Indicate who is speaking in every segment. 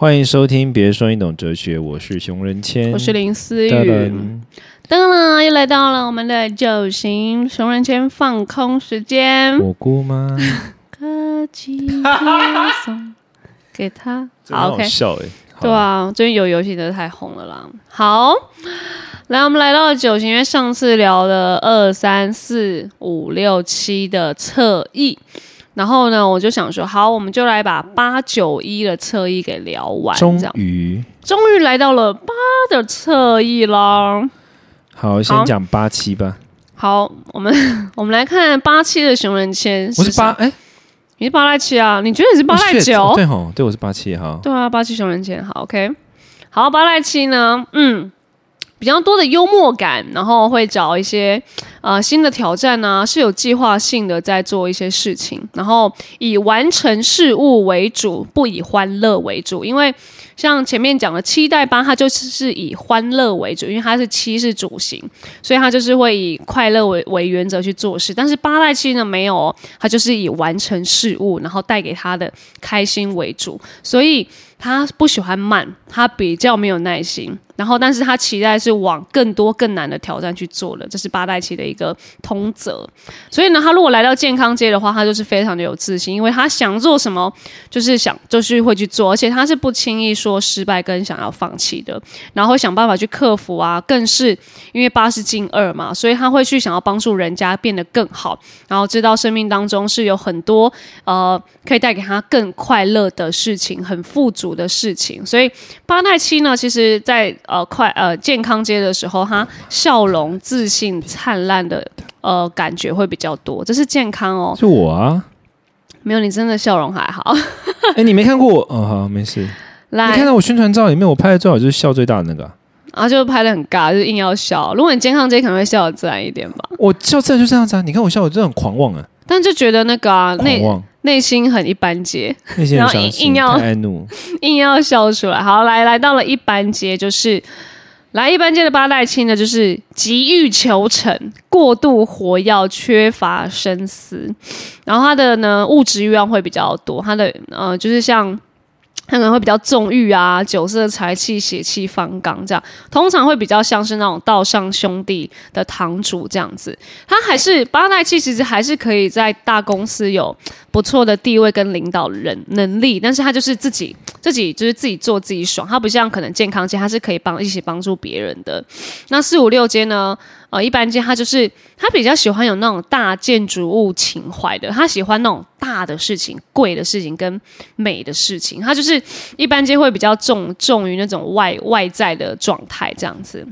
Speaker 1: 欢迎收听，别说你懂哲学，我是熊仁谦，
Speaker 2: 我是林思
Speaker 1: 噔
Speaker 2: 雨。
Speaker 1: 噔
Speaker 2: 噔，又来到了我们的九型熊人间放空时间。
Speaker 1: 我姑妈，
Speaker 2: 歌姬贴送给他。好
Speaker 1: 笑哎，好
Speaker 2: 对，啊，最近有游戏真的太红了啦。好，来，我们来到了九型，因为上次聊了二三四五六七的侧翼，然后呢，我就想说，好，我们就来把八九一的侧翼给聊完，
Speaker 1: 终于
Speaker 2: 终于来到了八的侧翼啦。
Speaker 1: 好，先讲八七吧。
Speaker 2: 好，我们 我们来看八七的熊人签，
Speaker 1: 我是八，哎，
Speaker 2: 你是八赖七啊？你觉得你是八赖
Speaker 1: Oh, shit，
Speaker 2: 九？
Speaker 1: 对吼，对我是八七，哈，
Speaker 2: 对啊，八七熊人签，好，OK。好，八赖七呢，嗯，比较多的幽默感，然后会找一些呃新的挑战啊，是有计划性的在做一些事情，然后以完成事物为主，不以欢乐为主，因为。像前面讲的七代八，它就是是以欢乐为主，因为它是七是主型，所以它就是会以快乐为为原则去做事。但是八代七呢，没有哦，它就是以完成事物，然后带给他的开心为主，所以他不喜欢慢，他比较没有耐心。然后，但是他期待是往更多更难的挑战去做了，这是八代七的一个通则。所以呢，他如果来到健康街的话，他就是非常的有自信，因为他想做什么，就是想就是会去做，而且他是不轻易说失败跟想要放弃的，然后会想办法去克服啊。更是因为八是进二嘛，所以他会去想要帮助人家变得更好，然后知道生命当中是有很多呃可以带给他更快乐的事情，很富足的事情。所以八代七呢，其实在呃快呃健康街的时候，他笑容、自信、灿烂的呃感觉会比较多，这是健康哦。
Speaker 1: 是我啊，
Speaker 2: 没有你真的笑容还好。
Speaker 1: 哎，你没看过我？哦，好，没事。你看，到我宣传照里面，我拍的最好就是笑最大的那个啊，
Speaker 2: 然后就拍的很尬，就是硬要笑。如果你健康街可能会笑的自然一点吧，
Speaker 1: 我笑自然就这样子啊。你看我笑，我真的很狂妄啊，
Speaker 2: 但就觉得那个啊
Speaker 1: 狂
Speaker 2: 内心很一般街，
Speaker 1: 那些人
Speaker 2: 然后，硬硬要。硬要笑出来。好，来来到了一般街，就是来一般街的八代亲呢，就是急于求成、过度活跃、缺乏深思，然后他的呢物质欲望会比较多，他的呃就是像。可能会比较纵欲啊，酒色财气、血气方刚这样，通常会比较像是那种道上兄弟的堂主这样子。他还是八代气，其实还是可以在大公司有不错的地位跟领导人能力，但是他就是自己 自己就是自己做自己爽，他不像可能健康街，他是可以帮一起帮助别人的。那四五六街呢？呃，一般街他就是他比较喜欢有那种大建筑物情怀的，他喜欢那种大的事情、贵的事情跟美的事情，他就是一般街会比较重重于那种外外在的状态这样子。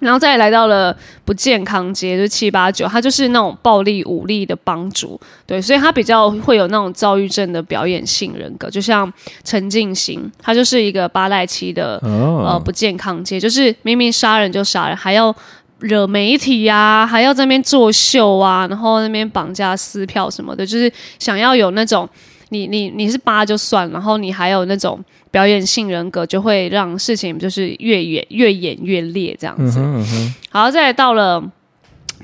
Speaker 2: 然后再来到了不健康街，就是七八九，他就是那种暴力武力的帮主，对，所以他比较会有那种躁郁症的表演性人格，就像陈进行，他就是一个八代七的呃
Speaker 1: 哦，
Speaker 2: 不健康街，就是明明杀人就杀人，还要惹媒体呀、还要在那边作秀啊，然后那边绑架撕票什么的，就是想要有那种你你你是八就算，然后你还有那种表演性人格，就会让事情就是越演越演越烈这样子。
Speaker 1: 嗯哼嗯哼，
Speaker 2: 好，再来到了。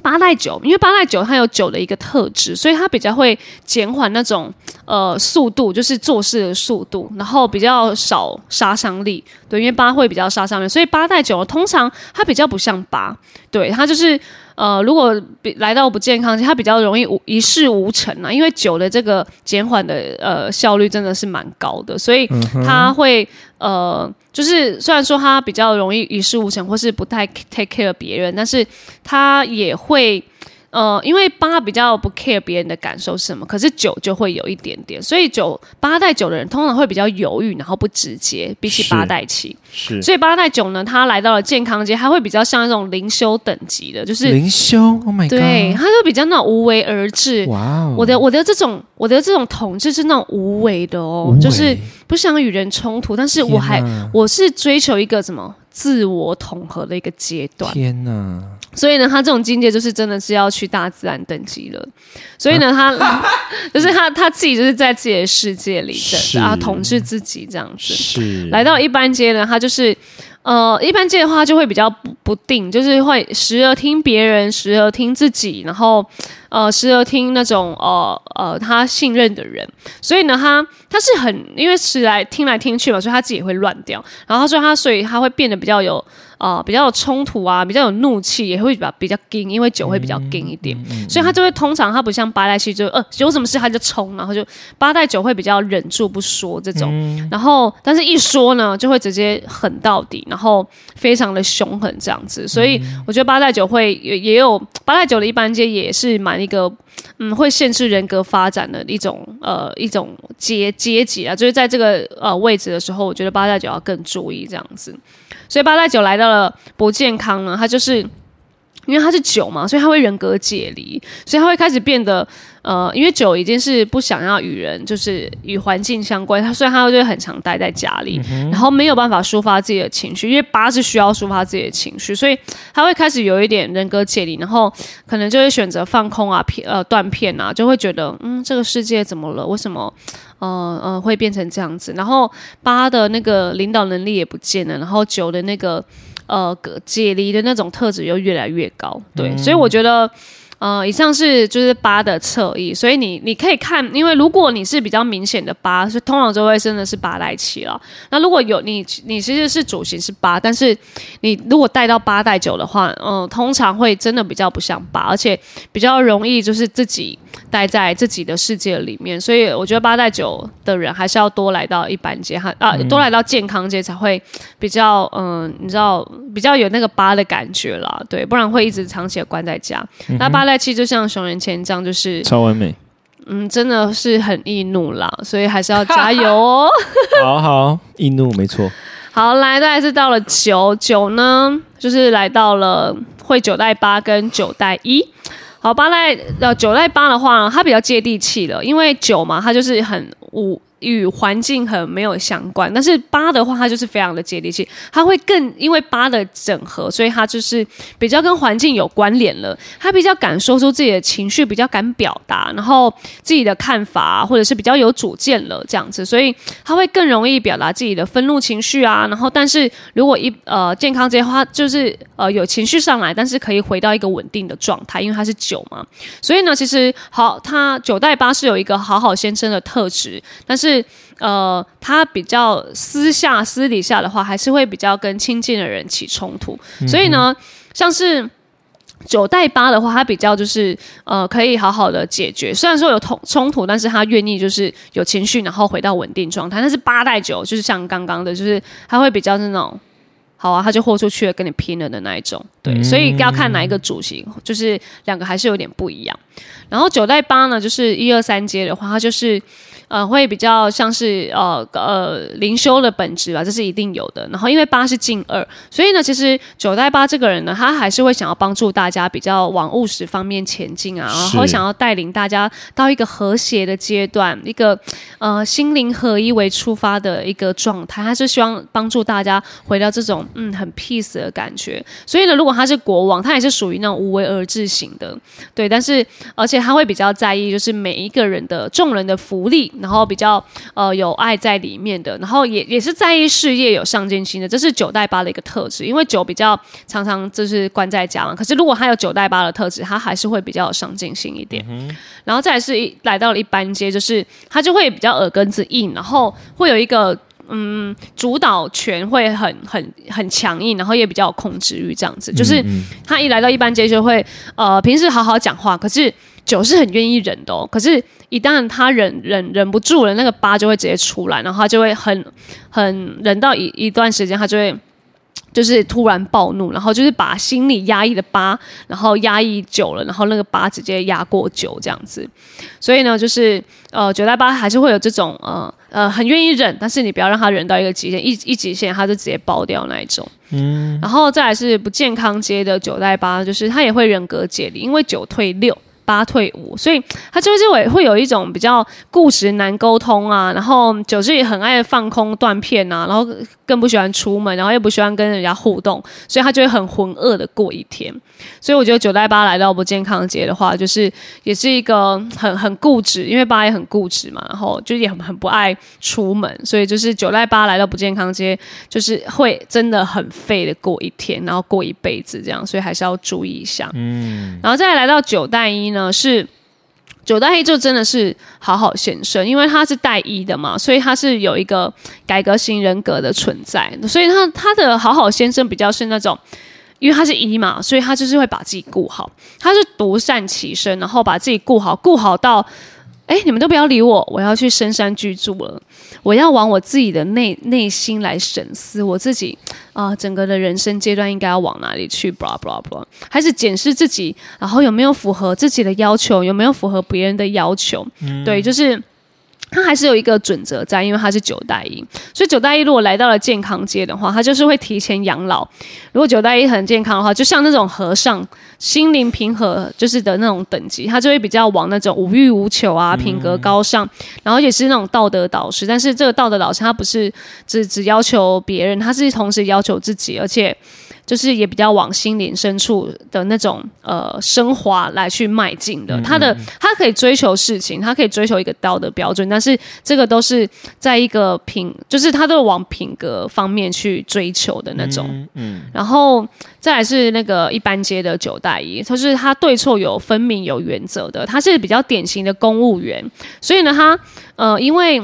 Speaker 2: 八代九，因为八代九它有九的一个特质，所以它比较会减缓那种呃速度，就是做事的速度，然后比较少杀伤力。对，因为八会比较杀伤力，所以八代九通常它比较不像八，对，它就是呃，如果比来到不健康，它比较容易无一事无成啊，因为酒的这个减缓的呃效率真的是蛮高的，所以它会呃，就是虽然说它比较容易一事无成，或是不太 take care 别人，但是它也会。呃，因为八比较不 care 别人的感受是什么，可是九就会有一点点，所以九八代九的人通常会比较犹豫，然后不直接，比起
Speaker 1: 是
Speaker 2: 八代七。
Speaker 1: 是
Speaker 2: 所以八代九呢，他来到了健康街，他会比较像那种灵修等级的，就是
Speaker 1: 灵修，Oh my god，
Speaker 2: 对，他就比较那种无为而治。
Speaker 1: 哇哦，
Speaker 2: 我的我的这种我的这种统治是那种无为的哦，就是不想与人冲突，但是我还我是追求一个什么自我统合的一个阶段。
Speaker 1: 天哪，
Speaker 2: 所以呢，他这种境界就是真的是要去大自然等级了。所以呢，他就是他他自己就是在自己的世界里然后统治自己这样子。
Speaker 1: 是
Speaker 2: 来到一般阶呢，他就是呃，一般界的话就会比较不不定，就是会时而听别人，时而听自己，然后呃，时而听那种呃呃他信任的人，所以呢，他他是很因为时来听来听去嘛，所以他自己会乱掉，然后他说他所以他会变得比较有。啊，比较有冲突啊，比较有怒气，也会比较比较硬，因为酒会比较硬一点，所以他就会通常他不像八代七，就呃有什么事他就冲，然后就八代酒会比较忍住不说这种，然后但是一说呢，就会直接狠到底，然后非常的凶狠这样子，所以我觉得八代酒会也也有八代酒的一般阶也是蛮一个嗯会限制人格发展的一种呃一种阶阶级啊，就是在这个呃位置的时候，我觉得八代酒要更注意这样子。所以八代酒来到了不健康呢，他就是因为他是酒嘛，所以他会人格解离，所以他会开始变得呃，因为酒已经是不想要与人，就是与环境相关，他所以他就会很常待在家里，然后没有办法抒发自己的情绪，因为八是需要抒发自己的情绪，所以他会开始有一点人格解离，然后可能就会选择放空啊，片呃断片啊，就会觉得嗯，这个世界怎么了？为什么？呃呃，会变成这样子，然后八的那个领导能力也不见了，然后九的那个呃解离的那种特质又越来越高，对，所以我觉得。呃，以上是就是八的侧翼，所以你你可以看，因为如果你是比较明显的八，是通常就会真的是八带七了。那如果有你你其实是主型是八，但是你如果带到八带九的话，嗯，通常会真的比较不像八，而且比较容易就是自己待在自己的世界里面。所以我觉得八带九的人还是要多来到一般街哈啊，多来到健康街才会比较嗯，你知道比较有那个八的感觉啦，对，不然会一直长期的关在家。那八。代气就像熊仁谦这样，就是
Speaker 1: 超完美。
Speaker 2: 嗯，真的是很易怒啦，所以还是要加油哦。
Speaker 1: 好好，易怒没错。
Speaker 2: 好，来，再是到了九九呢，就是来到了会九代八跟九代一。好，八代呃九代八的话，它比较接地气了，因为九嘛，它就是很五。与环境很没有相关，但是八的话，它就是非常的接地气，它会更因为八的整合，所以它就是比较跟环境有关联了。他比较敢说出自己的情绪，比较敢表达，然后自己的看法，或者是比较有主见了这样子，所以他会更容易表达自己的愤怒情绪啊。然后，但是如果一呃健康这些话，就是呃有情绪上来，但是可以回到一个稳定的状态，因为它是九嘛。所以呢，其实好，他九代八是有一个好好先生的特质，但是。是呃，他比较私下、私底下的话，还是会比较跟亲近的人起冲突。所以呢，像是九代八的话，他比较就是呃，可以好好的解决。虽然说有冲冲突，但是他愿意就是有情绪，然后回到稳定状态。但是八代九就是像刚刚的，就是他会比较那种好啊，他就豁出去了，跟你拼了的那一种。对，所以要看哪一个主型，就是两个还是有点不一样。然后九代八呢，就是一二三阶的话，它就是。呃，会比较像是呃呃灵修的本质吧，这是一定有的。然后因为八是进二，所以呢，其实九代八这个人呢，他还是会想要帮助大家比较往务实方面前进啊，然后想要带领大家到一个和谐的阶段，一个呃心灵合一为出发的一个状态，他是希望帮助大家回到这种嗯很 peace 的感觉。所以呢，如果他是国王，他也是属于那种无为而治型的，对。但是而且他会比较在意，就是每一个人的众人的福利。然后比较呃有爱在里面的，然后也也是在意事业有上进心的，这是九代八的一个特质。因为九比较常常就是关在家嘛，可是如果他有九代八的特质，他还是会比较有上进心一点。然后再是一来到了一般阶，就是他就会比较耳根子硬，然后会有一个嗯主导权会很很很强硬，然后也比较有控制欲这样子。就是他一来到一般街就会呃平时好好讲话，可是。酒是很愿意忍的哦，可是，一旦他忍忍忍不住了，那个疤就会直接出来，然后他就会很很忍到一一段时间，他就会就是突然暴怒，然后就是把心里压抑的疤，然后压抑久了，然后那个疤直接压过九这样子。所以呢，就是呃九代八还是会有这种呃呃很愿意忍，但是你不要让他忍到一个极限，一一极限他就直接爆掉那一种。嗯，然后再来是不健康阶的九代八，就是他也会人格解离，因为九退六。八退五，所以他就是会会有一种比较固执、难沟通啊，然后九是也很爱放空断片啊，然后更不喜欢出门，然后又不喜欢跟人家互动，所以他就会很浑噩的过一天。所以我觉得九代八来到不健康节的话，就是也是一个很很固执，因为八也很固执嘛，然后就也很很不爱出门，所以就是九代八来到不健康节，就是会真的很废的过一天，然后过一辈子这样，所以还是要注意一下。嗯，然后再来到九代一呢，是九代一就真的是好好先生，因为他是带一的嘛，所以他是有一个改革型人格的存在，所以他他的好好先生比较是那种。因为他是一嘛，所以他就是会把自己顾好，他是独善其身，然后把自己顾好，顾好到，哎，你们都不要理我，我要去深山居住了，我要往我自己的内内心来审思，我自己啊，整个的人生阶段应该要往哪里去，blah blah blah，开始检视自己，然后有没有符合自己的要求，有没有符合别人的要求，对，就是。他还是有一个准则在，因为他是九代一，所以九代一如果来到了健康阶的话，他就是会提前养老。如果九代一很健康的话，就像那种和尚，心灵平和就是的那种等级，他就会比较往那种无欲无求啊，品格高尚，然后也是那种道德导师。但是这个道德导师他不是只只要求别人，他是同时要求自己，而且。就是也比较往心灵深处的那种呃升华来去迈进的，他的他可以追求事情，他可以追求一个道德标准，但是这个都是在一个品，就是他都往品格方面去追求的那种。嗯，然后再来是那个一般阶的九代一，就是他对错有分明、有原则的，他是比较典型的公务员，所以呢，他呃因为。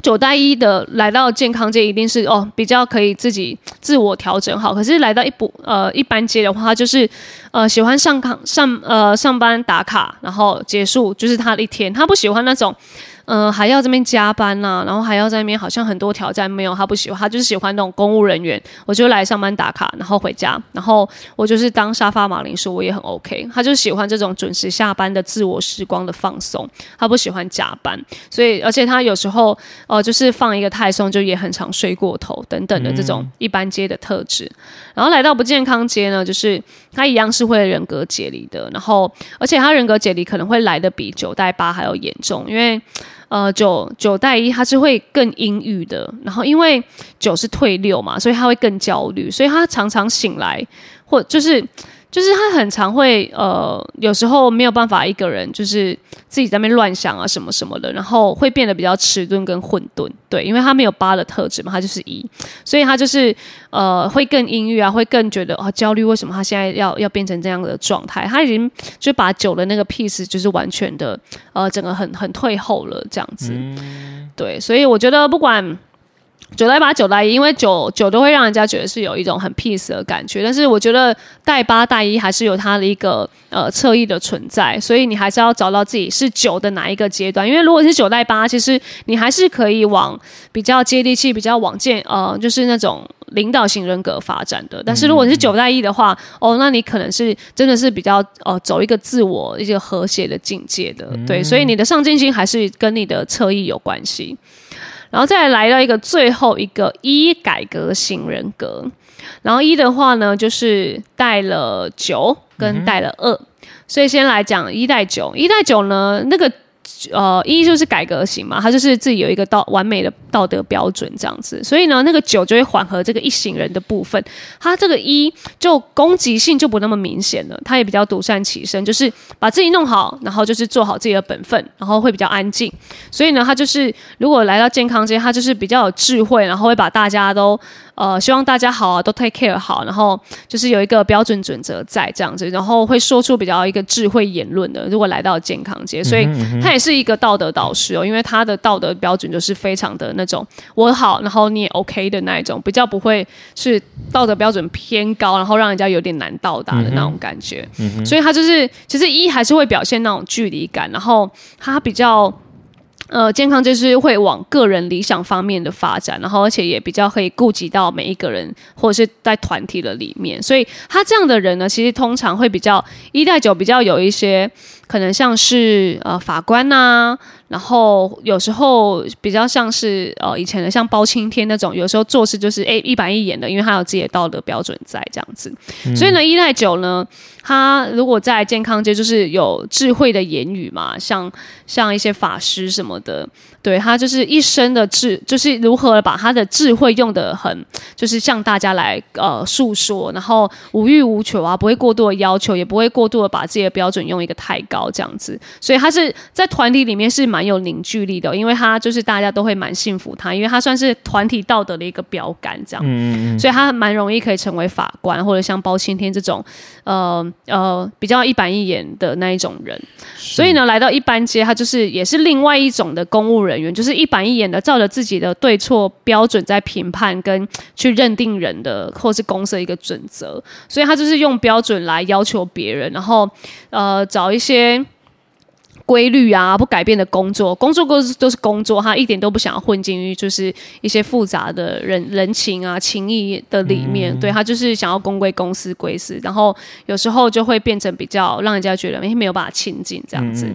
Speaker 2: 九代一的来到健康界，一定是哦比较可以自己自我调整好。可是来到一补呃一般阶的话，就是呃喜欢上康上呃上班打卡，然后结束就是他的一天。他不喜欢那种。嗯，还要这边加班呐，然后还要在那边，好像很多挑战没有他不喜欢，他就是喜欢那种公务人员。我就来上班打卡，然后回家，然后我就是当沙发马铃薯，我也很 OK。他就喜欢这种准时下班的自我时光的放松，他不喜欢加班，所以而且他有时候呃就是放一个太松，就也很常睡过头等等的这种一般街的特质。然后来到不健康街呢，就是他一样是会人格解离的，然后而且他人格解离可能会来的比九代八还要严重，因为。呃，九九代一他是会更阴郁的，然后因为九是退六嘛，所以他会更焦虑，所以他常常醒来或就是。就是他很常会呃，有时候没有办法一个人，就是自己在那边乱想啊什么什么的，然后会变得比较迟钝跟混沌，对，因为他没有八的特质嘛，他就是一，所以他就是呃会更阴郁啊，会更觉得啊焦虑，为什么他现在要要变成这样的状态？他已经就把九的那个 piece 就是完全的呃整个很很退后了这样子，对，所以我觉得不管。九代八九代一，因为九九都会让人家觉得是有一种很 peace 的感觉，但是我觉得代八代一还是有它的一个呃侧翼的存在，所以你还是要找到自己是九的哪一个阶段。因为如果是九代八，其实你还是可以往比较接地气、比较往见呃，就是那种领导型人格发展的。但是如果你是九代一的话，哦，那你可能是真的是比较呃走一个自我一个和谐的境界的，对，所以你的上进心还是跟你的侧翼有关系。然后再来到一个最后一个一改革型人格，然后一的话呢，就是带了九跟带了二，所以先来讲一带九，一带九呢那个。呃，一就是改革型嘛，他就是自己有一个道完美的道德标准这样子，所以呢，那个九就会缓和这个一行人的部分，他这个一就攻击性就不那么明显了，他也比较独善其身，就是把自己弄好，然后就是做好自己的本分，然后会比较安静，所以呢，他就是如果来到健康街，他就是比较有智慧，然后会把大家都。呃，希望大家好啊，都 take care 好，然后就是有一个标准准则在这样子，然后会说出比较一个智慧言论的。如果来到健康界，所以他也是一个道德导师哦，因为他的道德标准就是非常的那种我好，然后你也 OK 的那一种，比较不会是道德标准偏高，然后让人家有点难到达的那种感觉。所以他就是其实一还是会表现那种距离感，然后他比较。呃，健康就是会往个人理想方面的发展，然后而且也比较可以顾及到每一个人，或者是在团体的里面。所以他这样的人呢，其实通常会比较一代九比较有一些可能像是呃法官呐、然后有时候比较像是呃以前的像包青天那种，有时候做事就是诶一板一眼的，因为他有自己的道德标准在这样子。所以呢，依赖九呢，他如果在健康界就是有智慧的言语嘛，像像一些法师什么的，对他就是一生的智，就是如何把他的智慧用的很，就是向大家来呃诉说，然后无欲无求啊，不会过度的要求，也不会过度的把自己的标准用一个太高这样子。所以他是在团体里面是蛮有凝聚力的，因为他就是大家都会蛮信服他，因为他算是团体道德的一个标杆这样。嗯所以他蛮容易可以成为法官，或者像包青天这种，呃呃比较一板一眼的那一种人。所以呢，来到一般街，他就是也是另外一种的公务人员，就是一板一眼的照着自己的对错标准在评判跟去认定人的，或是公司的一个准则。所以他就是用标准来要求别人，然后呃找一些。规律啊，不改变的工作，工作都是都是工作，他一点都不想要混进于就是一些复杂的人人情啊、情谊的里面。对他就是想要公归公，私归私，然后有时候就会变成比较让人家觉得没没有办法亲近这样子。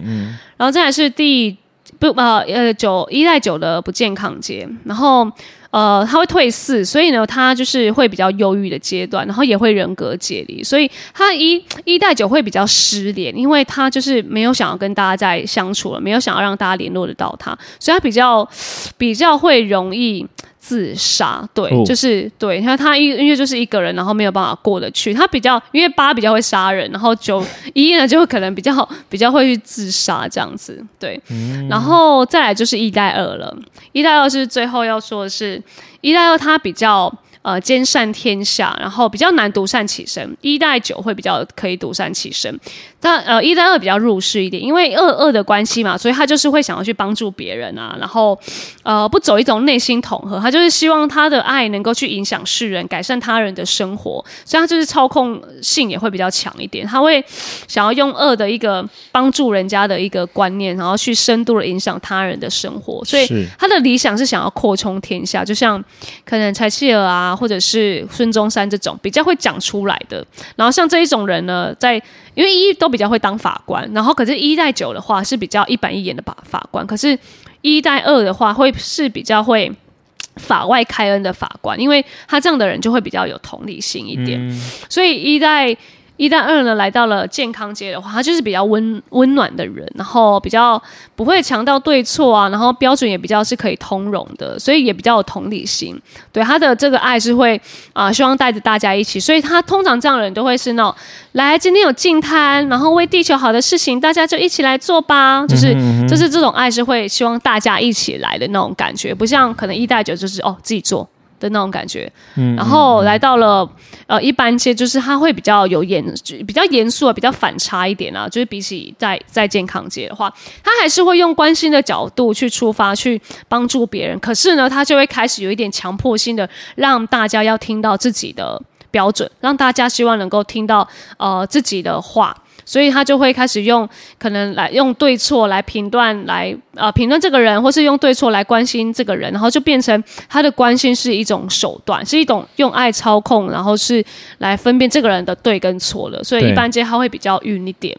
Speaker 2: 然后再来是第不呃呃九一代九的不健康节，然后。呃，他会退四，所以呢，他就是会比较忧郁的阶段，然后也会人格解离，所以他一一代九会比较失联，因为他就是没有想要跟大家再相处了，没有想要让大家联络得到他，所以他比较比较会容易。自杀，对，就是对，他他因因为就是一个人，然后没有办法过得去。他比较因为八比较会杀人，然后九一呢就可能比较比较会去自杀这样子，对。然后再来就是一代二了，一代二是最后要说的是，一代二他比较。呃，兼善天下，然后比较难独善其身。一代九会比较可以独善其身，但呃，一代二比较入世一点，因为二二的关系嘛，所以他就是会想要去帮助别人啊，然后呃，不走一种内心统合，他就是希望他的爱能够去影响世人，改善他人的生活，所以他就是操控性也会比较强一点，他会想要用二的一个帮助人家的一个观念，然后去深度的影响他人的生活，所以他的理想是想要扩充天下，就像可能柴契尔啊。或者是孙中山这种比较会讲出来的，然后像这一种人呢，在因为一都比较会当法官，然后可是一代九的话是比较一板一眼的法法官，可是一代二的话会是比较会法外开恩的法官，因为他这样的人就会比较有同理心一点，所以一代。一旦二呢来到了健康街的话，他就是比较温温暖的人，然后比较不会强调对错啊，然后标准也比较是可以通融的，所以也比较有同理心。对他的这个爱是会啊，希望带着大家一起，所以他通常这样的人都会是那种来今天有净滩，然后为地球好的事情，大家就一起来做吧。就是就是这种爱是会希望大家一起来的那种感觉，不像可能一代九就是哦自己做。的那种感觉，然后来到了呃一般街，就是他会比较有严，比较严肃啊，比较反差一点啊。就是比起在在健康街的话，他还是会用关心的角度去出发，去帮助别人。可是呢，他就会开始有一点强迫性的，让大家要听到自己的标准，让大家希望能够听到呃自己的话。所以他就会开始用可能来用对错来评断，来呃评论这个人，或是用对错来关心这个人，然后就变成他的关心是一种手段，是一种用爱操控，然后是来分辨这个人的对跟错了。所以一般街他会比较晕一点，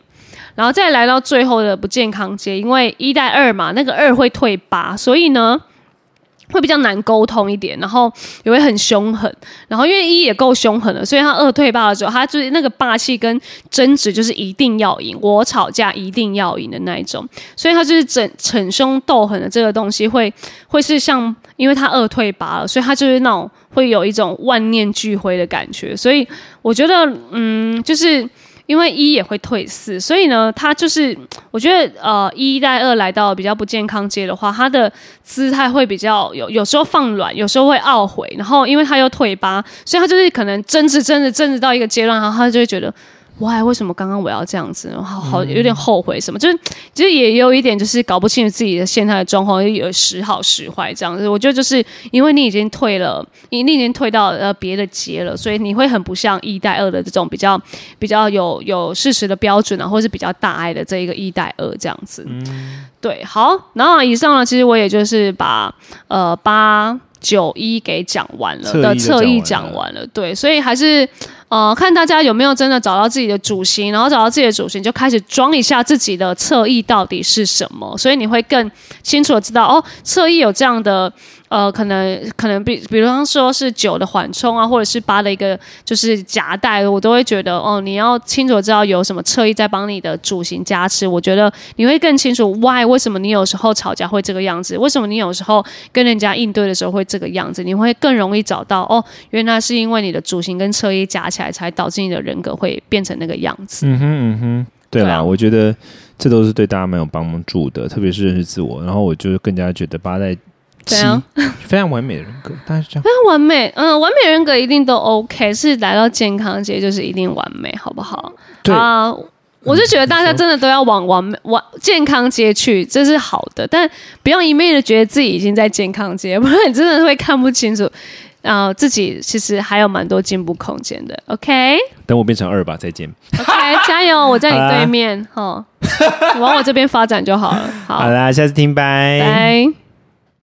Speaker 2: 然后再来到最后的不健康街，因为一代二嘛，那个二会退八，所以呢。会比较难沟通一点，然后也会很凶狠，然后因为一也够凶狠了，所以他二退霸的时候，他就是那个霸气跟争执就是一定要赢，我吵架一定要赢的那一种，所以他就是整逞凶斗狠的这个东西会会是像，因为他二退八了，所以他就是那种会有一种万念俱灰的感觉，所以我觉得嗯，就是。因为一也会退四，所以呢，他就是我觉得呃，一带二来到比较不健康阶的话，他的姿态会比较有，有时候放软，有时候会懊悔，然后因为他又退八，所以他就是可能争执争执争执到一个阶段，然后他就会觉得。Why 为什么刚刚我要这样子？好好有点后悔什么？就是其实也有一点，就是搞不清楚自己的现在的状况，有时好时坏这样子。我觉得就是因为你已经退了，你你已经退到呃别的节了，所以你会很不像一代二的这种比较比较有有事实的标准啊，或是比较大爱的这一个一代二这样子。对，好，然后以上呢，其实我也就是把呃八九一给讲完了的侧翼讲完了，对，所以还是呃，看大家有没有真的找到自己的主心，然后找到自己的主心，就开始装一下自己的侧翼到底是什么，所以你会更清楚的知道哦，侧翼有这样的。呃，可能可能比，比方说是九的缓冲啊，或者是八的一个就是夹带，我都会觉得哦，你要清楚知道有什么侧翼在帮你的主型加持，我觉得你会更清楚 why 为什么你有时候吵架会这个样子，为什么你有时候跟人家应对的时候会这个样子，你会更容易找到哦，原来是因为你的主型跟侧翼夹起来，才导致你的人格会变成那个样子。
Speaker 1: 嗯哼嗯哼，对啦，我觉得这都是对大家蛮有帮助的，特别是认识自我，然后我就更加觉得八代。
Speaker 2: 对啊，
Speaker 1: 非常完美的人格，但是这样
Speaker 2: 非常完美。嗯，完美人格一定都 OK，是来到健康界就是一定完美，好不好？啊，我就觉得大家真的都要往完美、完健康街去，这是好的，但不要一昧的觉得自己已经在健康街，不然你真的会看不清楚。啊，自己其实还有蛮多进步空间的。OK，
Speaker 1: 等我变成二吧，再见。
Speaker 2: OK，加油，我在你对面，哈，往我这边发展就好了。好，
Speaker 1: 好啦，下次听，拜
Speaker 2: 拜。